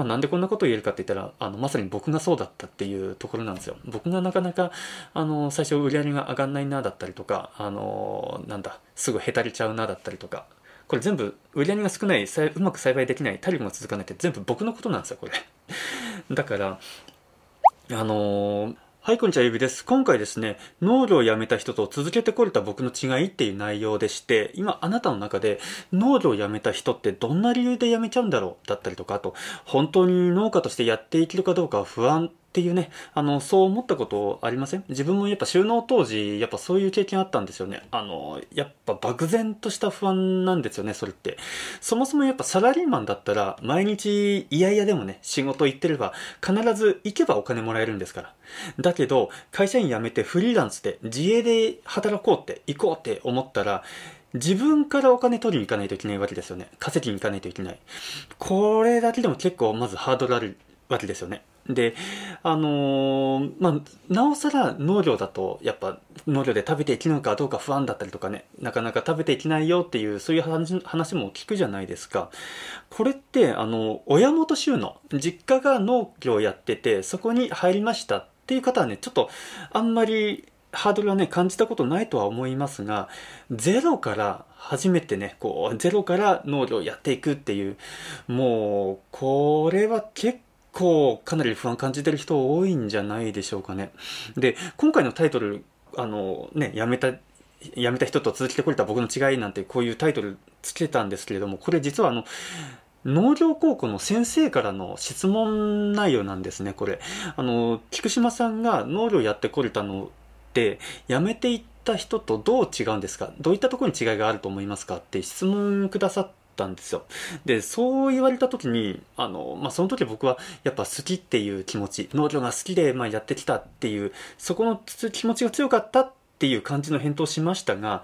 まあ、なんでこんなことを言えるかって言ったら、あの、まさに僕がそうだったっていうところなんですよ。僕がなかなか、あの、最初売り上げが上がんないなだったりとか、あの、なんだ、すぐへたれちゃうなだったりとか、これ全部売り上げが少ない、うまく栽培できない、体力が続かないって全部僕のことなんですよ、これ。だから、あのーはい、こんにちは、ゆびです。今回ですね、農業を辞めた人と続けてこれた僕の違いっていう内容でして、今あなたの中で農業を辞めた人ってどんな理由で辞めちゃうんだろうだったりとか、あと、本当に農家としてやっていけるかどうか不安っていうね、あの、そう思ったことありません？自分もやっぱ収納当時、やっぱそういう経験あったんですよね。あの、やっぱ漠然とした不安なんですよね、それって。そもそもやっぱサラリーマンだったら、毎日嫌々でもね、仕事行ってれば、必ず行けばお金もらえるんですから。だけど、会社員辞めてフリーランスで自営で働こうって、行こうって思ったら、自分からお金取りに行かないといけないわけですよね。稼ぎに行かないといけない。これだけでも結構まずハードルあるわけですよね。で、あのー、まあ、なおさら農業だと、やっぱ農業で食べていけるのかどうか不安だったりとかね、なかなか食べていけないよっていう、そういう話も聞くじゃないですか。これって、あの、親元収納、実家が農業やってて、そこに入りましたっていう方はね、ちょっとあんまりハードルはね、感じたことないとは思いますが、ゼロから初めてね、こう、ゼロから農業やっていくっていう、もう、これは結構かなり不安感じてる人多いんじゃないでしょうかね。で、今回のタイトル、あのね、やめた、やめた人と続けてこれた僕の違いなんてこういうタイトルつけたんですけれども、これ実はあの、農業高校の先生からの質問内容なんですね、これ。あの、菊島さんが農業やってこれたのって、やめていった人とどう違うんですか？どういったところに違いがあると思いますか？って質問くださったんですよ。で、そう言われた時に、あの、まあ、その時僕はやっぱ好きっていう気持ち、農業が好きで、ま、やってきたっていう、そこの気持ちが強かったっていう感じの返答しましたが、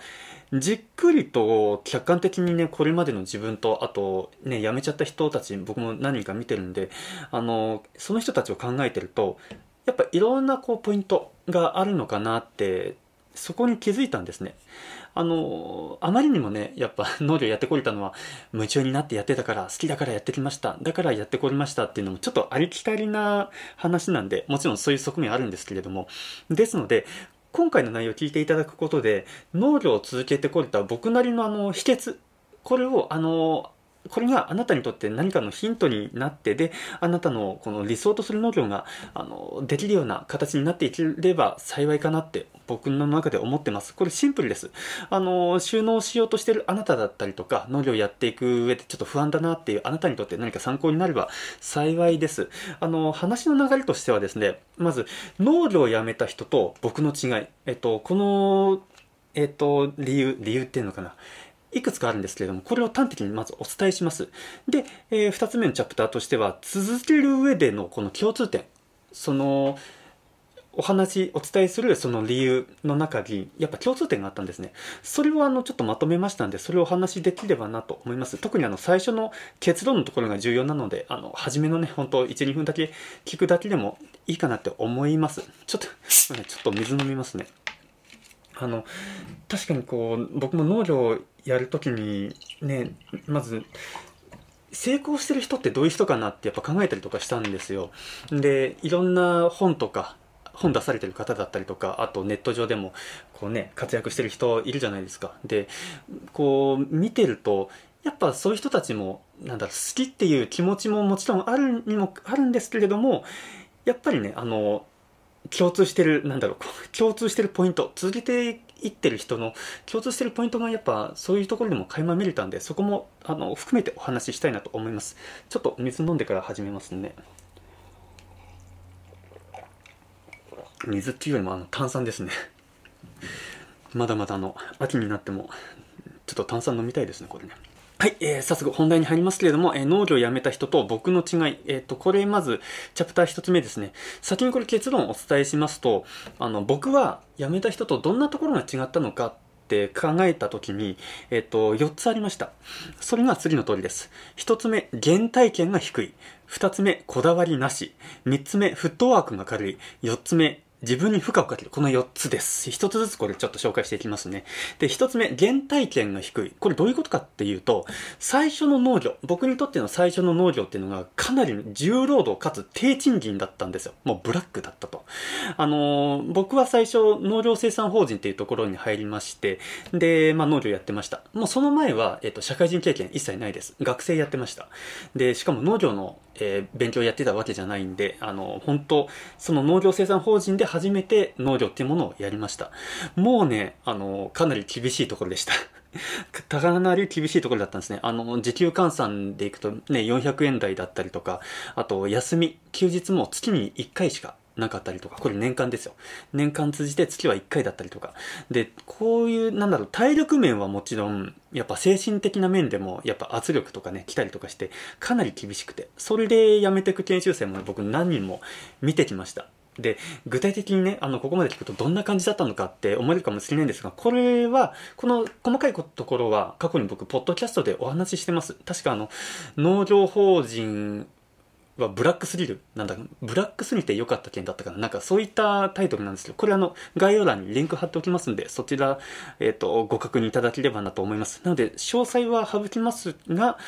じっくりと客観的にね、これまでの自分と、あとね、辞めちゃった人たち、僕も何人か見てるんで、あの、その人たちを考えてると、やっぱいろんなこうポイントがあるのかなってそこに気づいたんですね。あの、あまりにもね、やっぱ 農業やってこれたのは夢中になってやってたから、好きだからやってきました。だからやってこれましたっていうのもちょっとありきたりな話なんで、もちろんそういう側面あるんですけれども。ですので、今回の内容を聞いていただくことで、農業を続けてこれた僕なりのあの秘訣、これをあの、これがあなたにとって何かのヒントになってで、あなたのこの理想とする農業が、あの、できるような形になっていければ幸いかなって僕の中で思ってます。これシンプルです。あの、収納しようとしてるあなただったりとか、農業やっていく上でちょっと不安だなっていうあなたにとって何か参考になれば幸いです。あの、話の流れとしてはですね、まず、農業をやめた人と僕の違い。えっと、この、えっと、理由、理由っていうのかな。いくつかあるんですけれども、これを端的にまずお伝えします。で、えー、2つ目のチャプターとしては、続ける上でのこの共通点。その、お話、お伝えするその理由の中に、やっぱ共通点があったんですね。それをあの、ちょっとまとめましたんで、それをお話しできればなと思います。特にあの、最初の結論のところが重要なので、あの、初めのね、本当1、2分だけ聞くだけでもいいかなって思います。ちょっと、ちょっと水飲みますね。あの、確かにこう、僕も農業やるときにね、まず、成功してる人ってどういう人かなってやっぱ考えたりとかしたんですよ。で、いろんな本とか、本出されてる方だったりとか、あとネット上でも、こうね、活躍してる人いるじゃないですか。で、こう、見てると、やっぱそういう人たちも、なんだろ、好きっていう気持ちももちろんあるにもあるんですけれども、やっぱりね、あの、共通してる、なんだろう、共通してるポイント、続けていってる人の共通してるポイントがやっぱそういうところでも垣間見れたんで、そこもあの含めてお話ししたいなと思います。ちょっと水飲んでから始めますね。水っていうよりもあの炭酸ですね。まだまだあの、秋になっても、ちょっと炭酸飲みたいですね、これね。はい、えー、早速本題に入りますけれども、えー、農業を辞めた人と僕の違い、えっ、ー、と、これまず、チャプター一つ目ですね。先にこれ結論をお伝えしますと、あの、僕は辞めた人とどんなところが違ったのかって考えたときに、えっ、と、4つありました。それが次の通りです。1つ目、原体験が低い。2つ目、こだわりなし。3つ目、フットワークが軽い。4つ目、自分に負荷をかける。この4つです。1つずつこれちょっと紹介していきますね。で、1つ目、原体験が低い。これどういうことかっていうと、最初の農業、僕にとっての最初の農業っていうのがかなり重労働かつ低賃金だったんですよ。もうブラックだったと。あのー、僕は最初農業生産法人っていうところに入りまして、で、まあ農業やってました。もうその前は、えっ、と、社会人経験一切ないです。学生やってました。で、しかも農業のえー、勉強やってたわけじゃないんで、あの、本当その農業生産法人で初めて農業っていうものをやりました。もうね、あの、かなり厳しいところでした。かなり厳しいところだったんですね。あの、時給換算でいくとね、400円台だったりとか、あと、休み、休日も月に1回しかなかったりとか、これ年間ですよ。年間通じて月は1回だったりとか。で、こういう、なんだろう、体力面はもちろん、やっぱ精神的な面でも、やっぱ圧力とかね、来たりとかして、かなり厳しくて、それで辞めてく研修生も僕何人も見てきました。で、具体的にね、あの、ここまで聞くとどんな感じだったのかって思えるかもしれないんですが、これは、この細かいところは過去に僕、ポッドキャストでお話ししてます。確かあの、農業法人はブラックすぎる。なんだ、ブラックすぎて良かった件だったかな。なんかそういったタイトルなんですけど、これあの、概要欄にリンク貼っておきますんで、そちら、えっ、ー、と、ご確認いただければなと思います。なので、詳細は省きますが、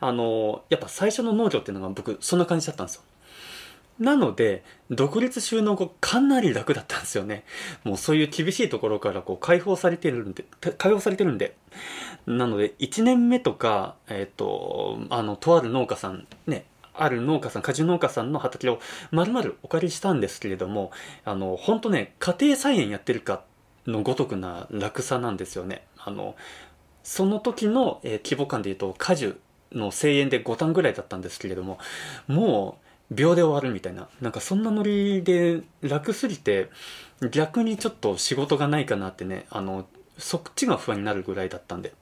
あの、やっぱ最初の農業っていうのが僕、そんな感じだったんですよ。なので、独立収納後かなり楽だったんですよね。もうそういう厳しいところからこう解放されてるんで、解放されてるんで。なので、1年目とか、えっ、ー、と、あの、とある農家さん、ね、ある農家さん、果樹農家さんの畑を丸々お借りしたんですけれども、あの、本当ね、家庭菜園やってるかのごとくな楽さなんですよね。あの、その時の、えー、規模感で言うと、果樹の声援で5単ぐらいだったんですけれども、もう、秒で終わるみたいな。なんかそんなノリで楽すぎて、逆にちょっと仕事がないかなってね、あの、そっちが不安になるぐらいだったんで。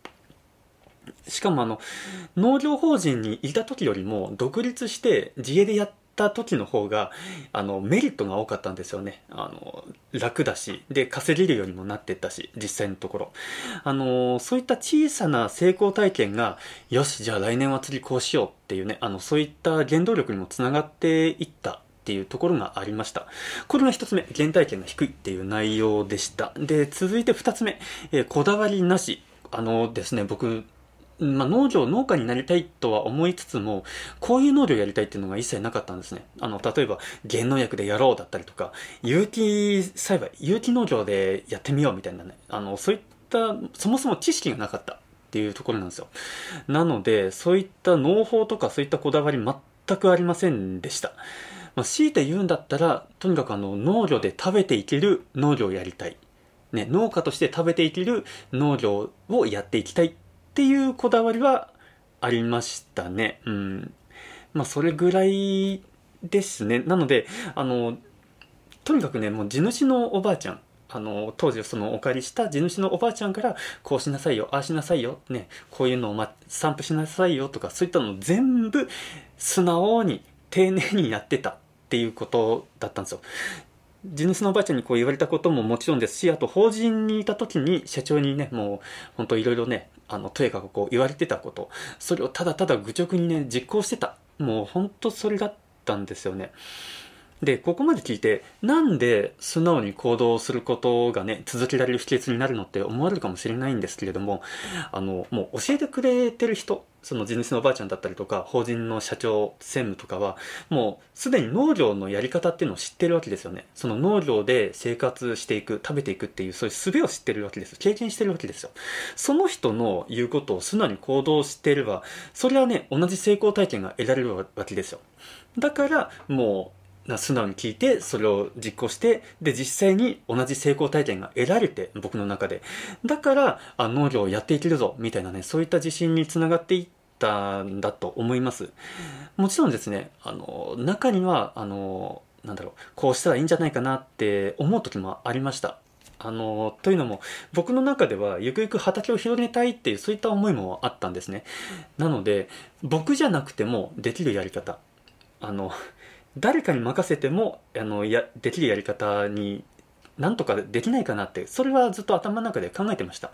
しかもあの、農業法人にいた時よりも独立して自営でやってた時の方が、あの、メリットが多かったんですよね。あの、楽だし、で、稼げるようにもなってったし、実際のところ。あの、そういった小さな成功体験が、よし、じゃあ来年は次こうしようっていうね、あの、そういった原動力にもつながっていったっていうところがありました。これが一つ目、原体験が低いっていう内容でした。で、続いて二つ目、えー、こだわりなし。あのですね、僕、まあ、農業、農家になりたいとは思いつつも、こういう農業やりたいっていうのが一切なかったんですね。あの、例えば、減農薬でやろうだったりとか、有機栽培、有機農業でやってみようみたいなね、あの、そういった、そもそも知識がなかったっていうところなんですよ。なので、そういった農法とかそういったこだわり全くありませんでした。まあ、強いて言うんだったら、とにかくあの、農業で食べていける農業をやりたい。ね、農家として食べていける農業をやっていきたいっていうこだわりはありましたね。うん。まあ、それぐらいですね。なので、あの、とにかくね、もう地主のおばあちゃん、あの、当時そのお借りした地主のおばあちゃんから、こうしなさいよ、ああしなさいよ、ね、こういうのを、ま、散布しなさいよとか、そういったのを全部素直に丁寧にやってたっていうことだったんですよ。地主のおばあちゃんにこう言われたことももちろんですし、あと法人にいた時に社長にね、もう本当いろいろね、あの、とやかくこう言われてたこと、それをただただ愚直にね、実行してた。もう本当それだったんですよね。で、ここまで聞いて、なんで素直に行動することがね、続けられる秘訣になるのって思われるかもしれないんですけれども、あの、もう教えてくれてる人、その地主のおばあちゃんだったりとか、法人の社長、専務とかは、もうすでに農業のやり方っていうのを知ってるわけですよね。その農業で生活していく、食べていくっていう、そういう術を知ってるわけです。経験してるわけですよ。その人の言うことを素直に行動していれば、それはね、同じ成功体験が得られるわけですよ。だから、もう、素直に聞いて、それを実行して、で、実際に同じ成功体験が得られて、僕の中で。だから、あ農業をやっていけるぞ、みたいなね、そういった自信につながっていったんだと思います。もちろんですね、あの、中には、あの、なんだろう、こうしたらいいんじゃないかなって思う時もありました。あの、というのも、僕の中では、ゆくゆく畑を広げたいっていう、そういった思いもあったんですね。なので、僕じゃなくてもできるやり方。あの、誰かに任せてもあのやできるやり方になんとかできないかなって、それはずっと頭の中で考えてました。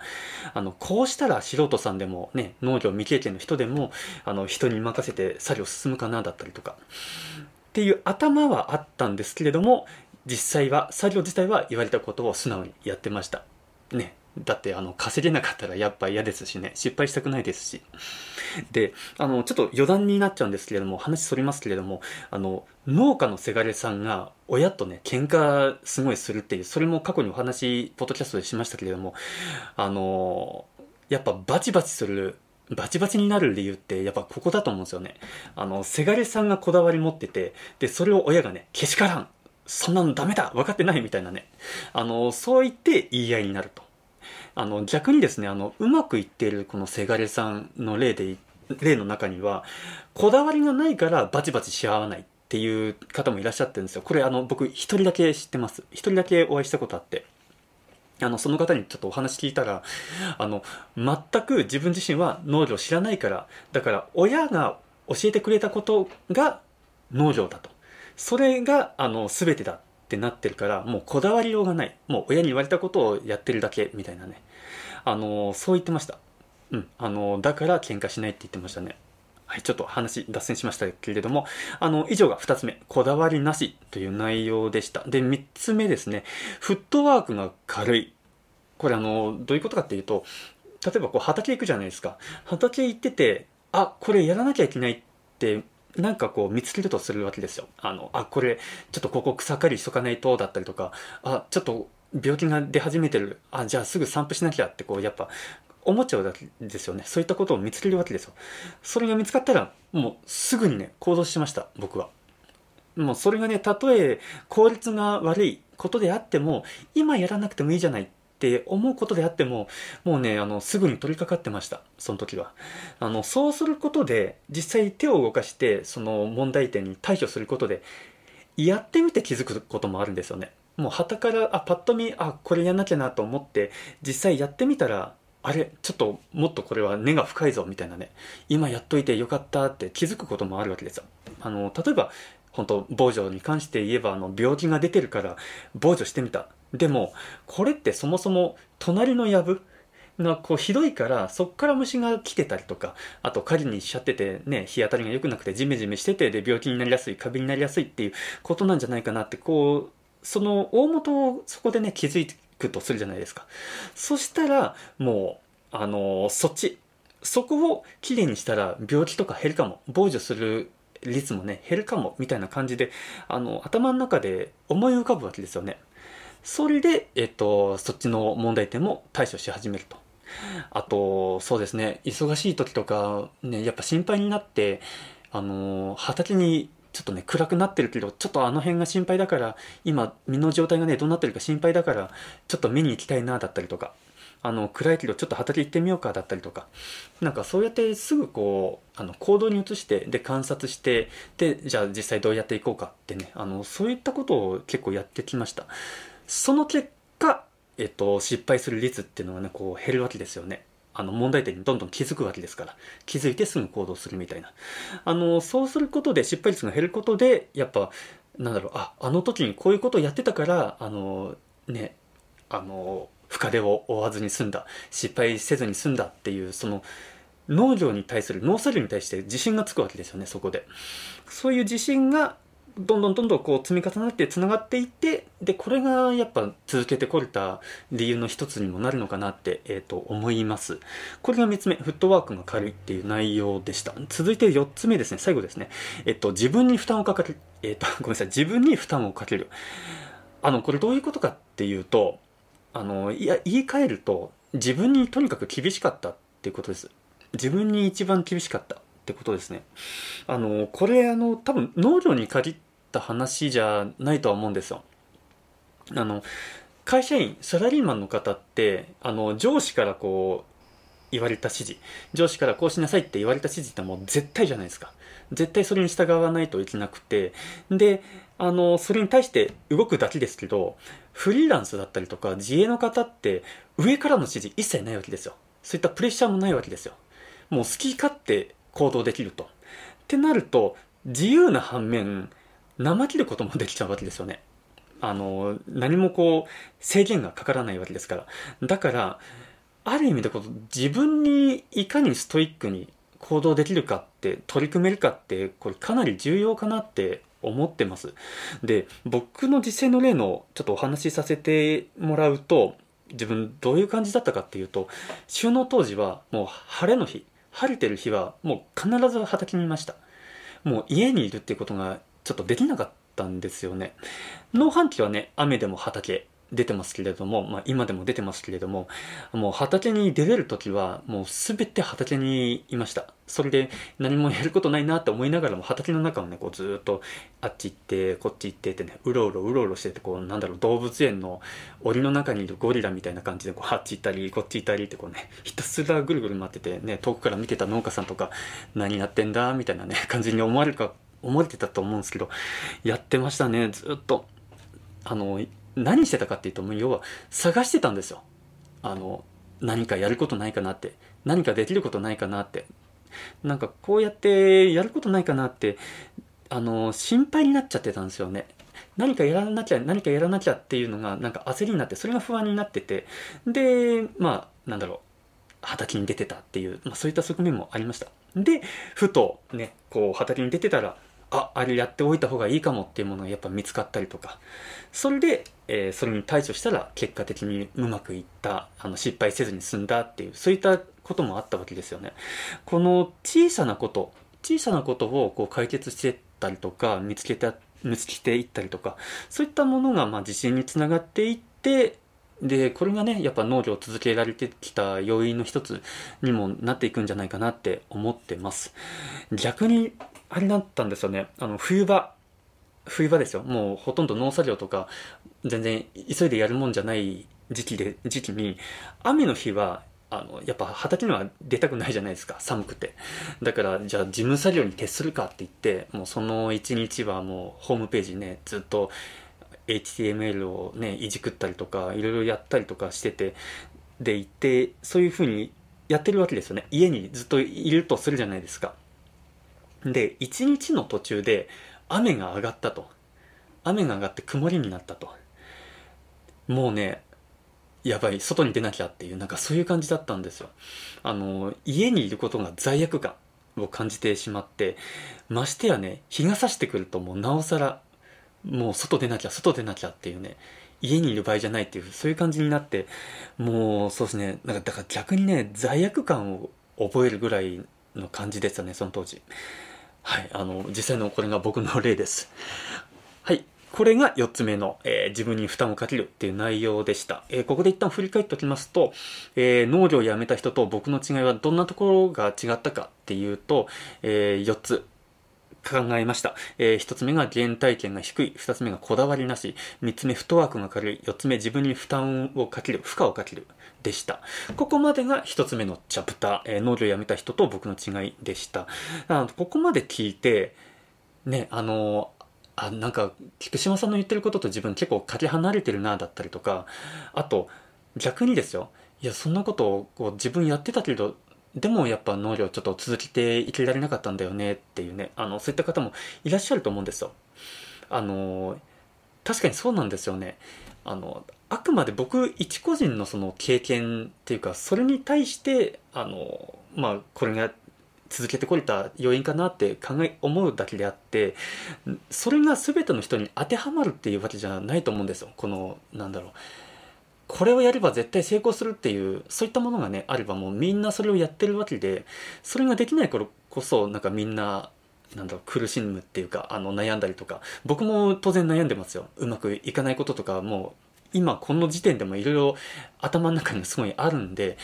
あの、こうしたら素人さんでもね、農業未経験の人でも、あの、人に任せて作業進むかなだったりとか。っていう頭はあったんですけれども、実際は作業自体は言われたことを素直にやってましたねだってあの稼げなかったらやっぱ嫌ですしね失敗したくないですしであのちょっと余談になっちゃうんですけれども話そりますけれどもあの農家のせがれさんが親とね喧嘩すごいするっていうそれも過去にお話ポッドキャストでしましたけれどもあのやっぱバチバチするバチバチになる理由ってやっぱここだと思うんですよね。あの、せがれさんがこだわり持ってて、で、それを親がね、けしからんそんなのダメだ分かってないみたいなね。あの、そう言って言い合いになると。あの、逆にですね、あの、うまくいっているこのせがれさんの例で、例の中には、こだわりがないからバチバチし合わないっていう方もいらっしゃってるんですよ。これあの、僕一人だけ知ってます。一人だけお会いしたことあって。あの、その方にちょっとお話聞いたら、あの、全く自分自身は農業知らないから、だから親が教えてくれたことが農業だと。それが、あの、全てだってなってるから、もうこだわりようがない。もう親に言われたことをやってるだけ、みたいなね。あの、そう言ってました。うん。あの、だから喧嘩しないって言ってましたね。はい、ちょっと話脱線しましたけれども、あの、以上が2つ目、こだわりなしという内容でした。で、3つ目ですね、フットワークが軽い。これあの、どういうことかっていうと、例えばこう畑行くじゃないですか。畑行ってて、あ、これやらなきゃいけないってなんかこう見つけるとするわけですよ。あの、あ、これ、ちょっとここ草刈りしとかないとだったりとか、あ、ちょっと病気が出始めてる。あ、じゃあすぐ散布しなきゃってこう、やっぱ、思っちゃうわけですよね。そういったことを見つけるわけですよ。それが見つかったら、もうすぐにね、行動しました、僕は。もうそれがね、たとえ効率が悪いことであっても、今やらなくてもいいじゃないって思うことであっても、もうね、あの、すぐに取り掛かってました。その時は。あの、そうすることで、実際手を動かして、その問題点に対処することで、やってみて気づくこともあるんですよね。もう旗から、あ、パッと見、あ、これやんなきゃなと思って、実際やってみたら、あれちょっともっとこれは根が深いぞみたいなね今やっといてよかったって気づくこともあるわけですよあの例えば本当防除に関して言えばあの病気が出てるから防除してみたでも、これってそもそも隣の藪がこうひどいからそっから虫が来てたりとかあと狩りにしちゃっててね日当たりが良くなくてジメジメしててで病気になりやすいカビになりやすいっていうことなんじゃないかなってこうその大元をそこでね気づくとするじゃないですか。そしたらもうあのそっち。そこをきれいにしたら病気とか減るかも。防除する率もね減るかもみたいな感じであの頭の中で思い浮かぶわけですよね。それで、えっと、そっちの問題点も対処し始めると。あと、そうですね、忙しい時とか、ね、やっぱ心配になって、あの、畑にちょっとね、暗くなってるけど、ちょっとあの辺が心配だから、今、身の状態がね、どうなってるか心配だから、ちょっと見に行きたいな、だったりとか、あの、暗いけどちょっと畑行ってみようか、だったりとか、なんかそうやってすぐこう、あの、行動に移して、で、観察して、で、じゃあ実際どうやっていこうかってね、あの、そういったことを結構やってきました。その結果、えっと、失敗する率っていうのがね、こう減るわけですよね。あの問題点にどんどん気づくわけですから。気づいてすぐ行動するみたいな。あの、そうすることで、失敗率が減ることで、やっぱ、なんだろう、あ、あの時にこういうことをやってたから、あの、ね、あの、深手を負わずに済んだ、失敗せずに済んだっていう、その、農業に対する、農作業に対して自信がつくわけですよね、そこで。そういう自信がどんどんどんどんこう積み重なってつながっていってでこれがやっぱ続けてこれた理由の一つにもなるのかなって、えー、と思います。これが3つ目フットワークが軽いっていう内容でした。続いて4つ目ですね。最後ですね。えっ、と自分に負担をかける。えっ、と ごめんなさい。自分に負担をかける。あのこれどういうことかっていうとあのいや言い換えると自分にとにかく厳しかったっていうことです。自分に一番厳しかった。ってことですね。あの、これ、あの、多分農業に限った話じゃないとは思うんですよ。あの、会社員、サラリーマンの方って、あの、上司からこう、言われた指示、上司からこうしなさいって言われた指示ってもう絶対じゃないですか。絶対それに従わないといけなくて、で、あの、それに対して動くだけですけど、フリーランスだったりとか自営の方って上からの指示一切ないわけですよ。そういったプレッシャーもないわけですよ。もう好き勝手行動できると。ってなると、自由な反面、怠けることもできちゃうわけですよね。あの、何もこう、制限がかからないわけですから。だから、ある意味でこう自分にいかにストイックに行動できるかって、取り組めるかって、これかなり重要かなって思ってますで僕の実践の例のちょっとお話しさせてもらうと自分どういう感じだったかっていうと収納当時はもう晴れの日晴れてる日はもう必ず畑にいました。もう家にいるっていうことがちょっとできなかったんですよね。農繁期はね雨でも畑。出てますけれども、まあ、今でも出てますけれどももう畑に出れる時はもう全て畑にいました。それで何もやることないなって思いながらも畑の中をねこうずっとあっち行ってこっち行ってってねうろうろうろうろしててこうなんだろう動物園の檻の中にいるゴリラみたいな感じでこうあっち行ったりこっち行ったりってこうねひたすらぐるぐる回っててね遠くから見てた農家さんとか何やってんだみたいなね感じに思われるか思われてたと思うんですけどやってましたねずっと。あの何してたかっていうと、もう要は探してたんですよ。あの、何かやることないかなって。何かできることないかなって。なんかこうやってやることないかなって、あの、心配になっちゃってたんですよね。何かやらなきゃ、何かやらなきゃっていうのが、なんか焦りになって、それが不安になってて、で、まあ、なんだろう。畑に出てたっていう、まあ、そういった側面もありました。で、ふとね、こう畑に出てたら、ああれやっておいた方がいいかもっていうものがやっぱ見つかったりとか。それで、えー、それに対処したら結果的にうまくいったあの失敗せずに済んだっていうそういったこともあったわけですよね。この小さなこと小さなことをこう解決していったりとか見つけた見つけていったりとかそういったものがまあ自信につながっていってでこれがねやっぱ農業を続けられてきた要因の一つにもなっていくんじゃないかなって思ってます。逆にあれだったんですよね。あの、冬場。冬場ですよ。もうほとんど農作業とか、全然急いでやるもんじゃない時期で、時期に、雨の日は、あの、やっぱ畑には出たくないじゃないですか。寒くて。だから、じゃあ事務作業に徹するかって言って、もうその一日はもうホームページね、ずっと HTML をね、いじくったりとか、いろいろやったりとかしてて、で行って、そういうふうにやってるわけですよね。家にずっといるとするじゃないですか。で、一日の途中で雨が上がったと。雨が上がって曇りになったと。もうね、やばい、外に出なきゃっていう、なんかそういう感じだったんですよ。あの、家にいることが罪悪感を感じてしまって、ましてやね、日が差してくるともうなおさら、もう外出なきゃ、外出なきゃっていうね、家にいる場合じゃないっていう、そういう感じになって、もうそうですね、なんかだから逆にね、罪悪感を覚えるぐらいの感じでしたね、その当時。はい、あの、実際のこれが僕の例です。はい。これが4つ目の、えー、自分に負担をかけるっていう内容でした。えー、ここで一旦振り返っておきますと、えー、農業を辞めた人と僕の違いはどんなところが違ったかっていうと、え4つ考えました。えー、一つ目が原体験が低い。二つ目がこだわりなし。三つ目、フットワークが軽い。四つ目、自分に負担をかける。負荷をかける。でした。ここまでが一つ目のチャプター。えー、農業をやめた人と僕の違いでした。あここまで聞いて、ね、あのあ、なんか、菊島さんの言ってることと自分結構かけ離れてるな、だったりとか、あと、逆にですよ。いや、そんなことをこう自分やってたけど、でもやっぱ農業ちょっと続けていけられなかったんだよねっていうね、あの、そういった方もいらっしゃると思うんですよ。あの、確かにそうなんですよね。あの、あくまで僕一個人のその経験っていうか、それに対して、あの、まあ、これが続けてこれた要因かなって考え、思うだけであって、それが全ての人に当てはまるっていうわけじゃないと思うんですよ。この、なんだろう。これをやれば絶対成功するっていうそういったものがねあればもうみんなそれをやってるわけでそれができない頃こそなんかみんななんだろう苦しむっていうかあの悩んだりとか僕も当然悩んでますよ。うまくいかないこととかもう今この時点でもいろいろ頭の中にすごいあるんで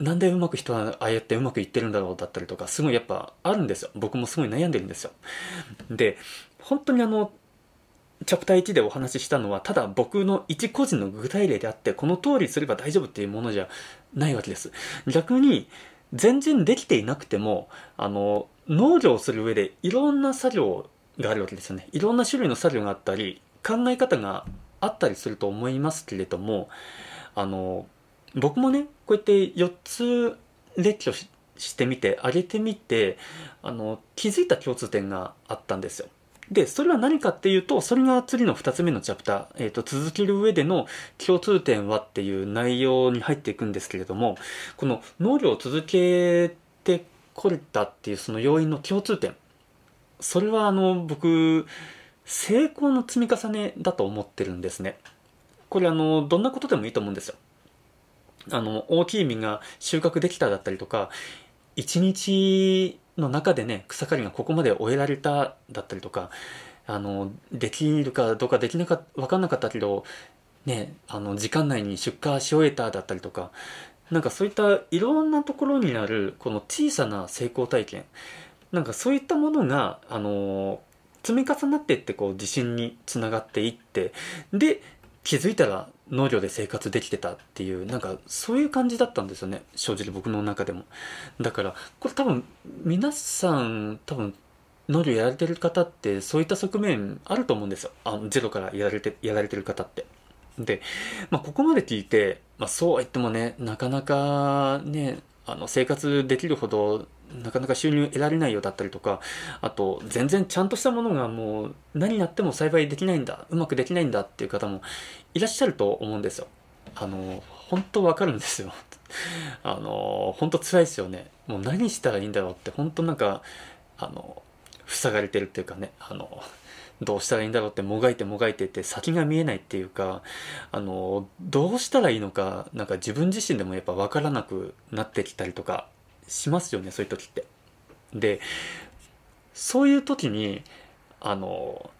なんでうまく人はああやってうまくいってるんだろうだったりとかすごいやっぱあるんですよ。僕もすごい悩んでるんですよ。で本当にあのチャプター1でお話ししたのは、ただ僕の一個人の具体例であって、この通りすれば大丈夫っていうものじゃないわけです。逆に、全然できていなくても、あの、農業をする上でいろんな作業があるわけですよね。いろんな種類の作業があったり、考え方があったりすると思いますけれども、あの、僕もね、こうやって4つ列挙してみて、上げてみて、あの、気づいた共通点があったんですよ。で、それは何かっていうと、それが次の2つ目のチャプター、えっ、ー、と、続ける上での共通点はっていう内容に入っていくんですけれども、この農業を続けてこれたっていうその要因の共通点、それはあの、僕、成功の積み重ねだと思ってるんですね。これあの、どんなことでもいいと思うんですよ。あの、大きい実が収穫できただったりとか、一日の中でね、草刈りがここまで終えられただったりとか、あの、できるかどうかできなかわかんなかったけど、ね、あの、時間内に出荷し終えただったりとか、なんかそういったいろんなところにある、この小さな成功体験、なんかそういったものが、あの、積み重なっていってこう自信につながっていって、で、気づいたら農業で生活できてたっていうなんかそういう感じだったんですよね正直僕の中でも。だからこれ多分皆さん多分農業やられてる方ってそういった側面あると思うんですよ。あのゼロからやられてやられてる方って。で、まあ、ここまで聞いて、まあ、そうは言ってもねなかなかねあの生活できるほどなかなか収入得られないようだったりとか、あと、全然ちゃんとしたものがもう何やっても栽培できないんだ、うまくできないんだっていう方もいらっしゃると思うんですよ。あの、本当わかるんですよ。あの、本当辛いですよね。もう何したらいいんだろうって、本当なんか、あの、塞がれてるっていうかね、あの、どうしたらいいんだろうってもがいてもがいてって先が見えないっていうか、あの、どうしたらいいのか、なんか自分自身でもやっぱ分からなくなってきたりとかしますよねそういう時って。でそういう時にあの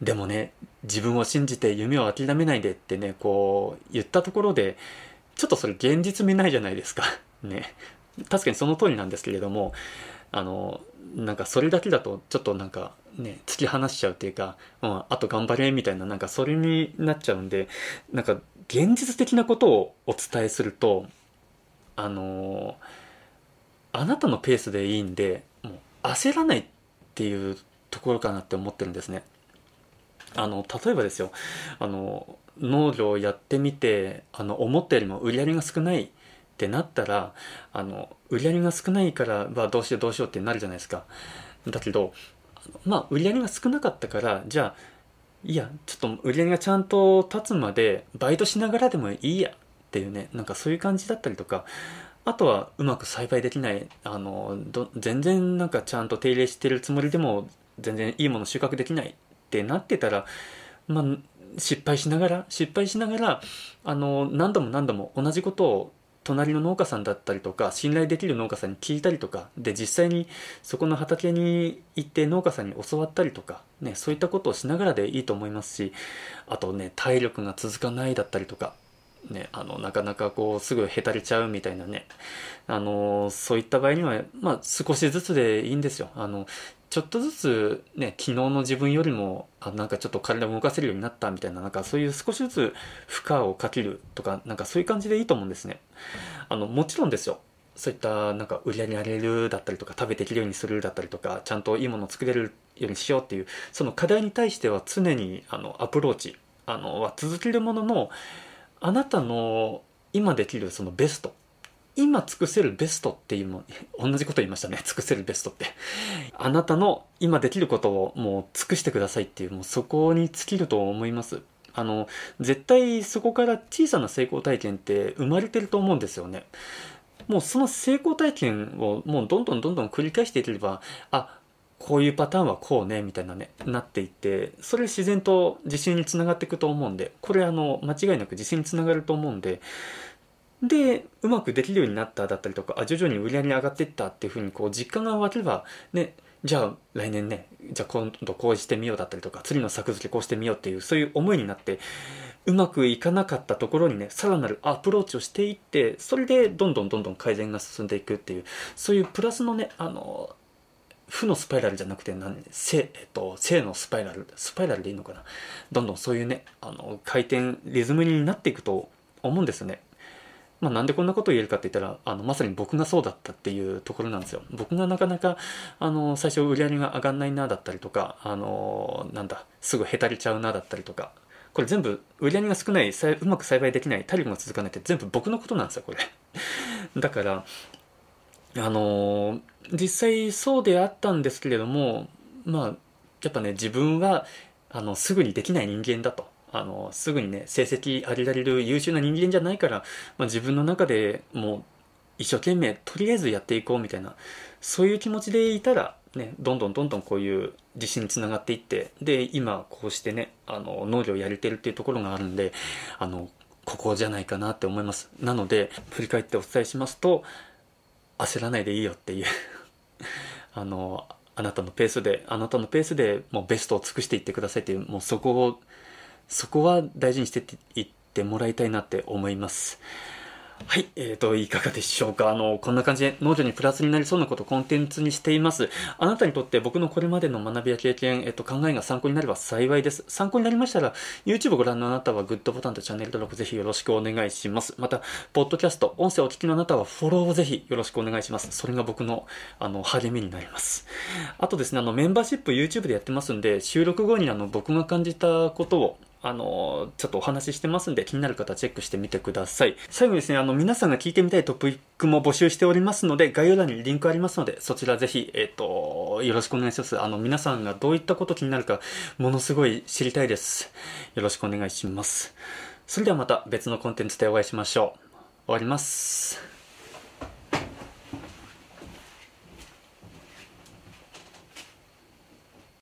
でもね自分を信じて夢を諦めないでってねこう言ったところでちょっとそれ現実見ないじゃないですか ね確かにその通りなんですけれどもあのなんかそれだけだとちょっとなんかね突き放しちゃうっていうか、うん、あと頑張れみたいななんかそれになっちゃうんでなんか現実的なことをお伝えするとあのーあなたのペースでいいんでもう焦らないっていうところかなって思ってるんですね。あの例えばですよあの農業をやってみてあの思ったよりも売り上げが少ないってなったらあの売り上げが少ないからまあどうしようどうしようってなるじゃないですか。だけどまあ売り上げが少なかったからじゃあいやちょっと売り上げがちゃんと立つまでバイトしながらでもいいやっていうねなんかそういう感じだったりとかあとはうまく栽培できないあの全然なんかちゃんと手入れしてるつもりでも全然いいもの収穫できないってなってたらまあ失敗しながら失敗しながらあの何度も何度も同じことを隣の農家さんだったりとか信頼できる農家さんに聞いたりとかで実際にそこの畑に行って農家さんに教わったりとか、ね、そういったことをしながらでいいと思いますしあとね体力が続かないだったりとかね、あの、なかなかこう、すぐへたれちゃうみたいなね、あの、そういった場合には、まあ、少しずつでいいんですよ。あの、ちょっとずつね、昨日の自分よりも、あなんかちょっと体を動かせるようになったみたいな、なんかそういう少しずつ負荷をかけるとか、なんかそういう感じでいいと思うんですね。あの、もちろんですよ。そういったなんか売り上げられるだったりとか食べていけるようにするだったりとかちゃんといいものを作れるようにしようっていうその課題に対しては常にあのアプローチあのは続けるもののあなたの今できるそのベスト。今尽くせるベストっていうも同じこと言いましたね。尽くせるベストって。あなたの今できることをもう尽くしてくださいっていうもうそこに尽きると思います。あの絶対そこから小さな成功体験って生まれてると思うんですよね。もうその成功体験をもうどんどんどんどん繰り返していければあこういうパターンはこうねみたいなねなっていってそれ自然と自信につながっていくと思うんでこれあの間違いなく自信につながると思うんででうまくできるようになっただったりとかあ徐々に売り上げ上がっていったっていうふうにこう実感が湧ければねじゃあ来年ねじゃあ今度こうしてみようだったりとか次の作付けこうしてみようっていうそういう思いになってうまくいかなかったところにねさらなるアプローチをしていってそれでどんどんどんどん改善が進んでいくっていうそういうプラスのねあの負のスパイラルじゃなくて何？正,、えっと、正のスパイラルスパイラルでいいのかな？どんどんそういうねあの回転リズムになっていくと思うんですよね。まあ、なんでこんなことを言えるかって言ったらあのまさに僕がそうだったっていうところなんですよ。僕がなかなかあの最初売り上げが上がんないなだったりとかあのなんだすぐへたれちゃうなだったりとかこれ全部売り上げが少ないうまく栽培できない体力が続かないって全部僕のことなんですよこれ。だからあの実際そうであったんですけれどもまあやっぱね自分はあのすぐにできない人間だと。あのすぐにね成績上げられる優秀な人間じゃないから、まあ、自分の中でもう一生懸命とりあえずやっていこうみたいなそういう気持ちでいたらね、どんどんどんどんこういう自信につながっていってで今こうしてねあの農業をやれてるっていうところがあるんであのここじゃないかなって思います。なので振り返ってお伝えしますと焦らないでいいよっていう。あのあなたのペースであなたのペースでもうベストを尽くしていってくださいっていうもうそこをそこは大事にしていってもらいたいなって思います。はい、えーと、いかがでしょうか？あの、こんな感じで農業にプラスになりそうなことをコンテンツにしています。あなたにとって僕のこれまでの学びや経験、えっと、考えが参考になれば幸いです。参考になりましたら、YouTube をご覧のあなたはグッドボタンとチャンネル登録ぜひよろしくお願いします。また、ポッドキャスト、音声をお聞きのあなたはフォローをぜひよろしくお願いします。それが僕の、あの、励みになります。あとですね、あの、メンバーシップ YouTube でやってますんで、収録後にあの、僕が感じたことを、あの、ちょっとお話ししてますんで、気になる方チェックしてみてください。最後にですね、あの、皆さんが聞いてみたいトピックも募集しておりますので、概要欄にリンクありますので、そちらぜひ、えっ、ー、と、よろしくお願いします。あの、皆さんがどういったこと気になるか、ものすごい知りたいです。よろしくお願いします。それではまた別のコンテンツでお会いしましょう。終わります。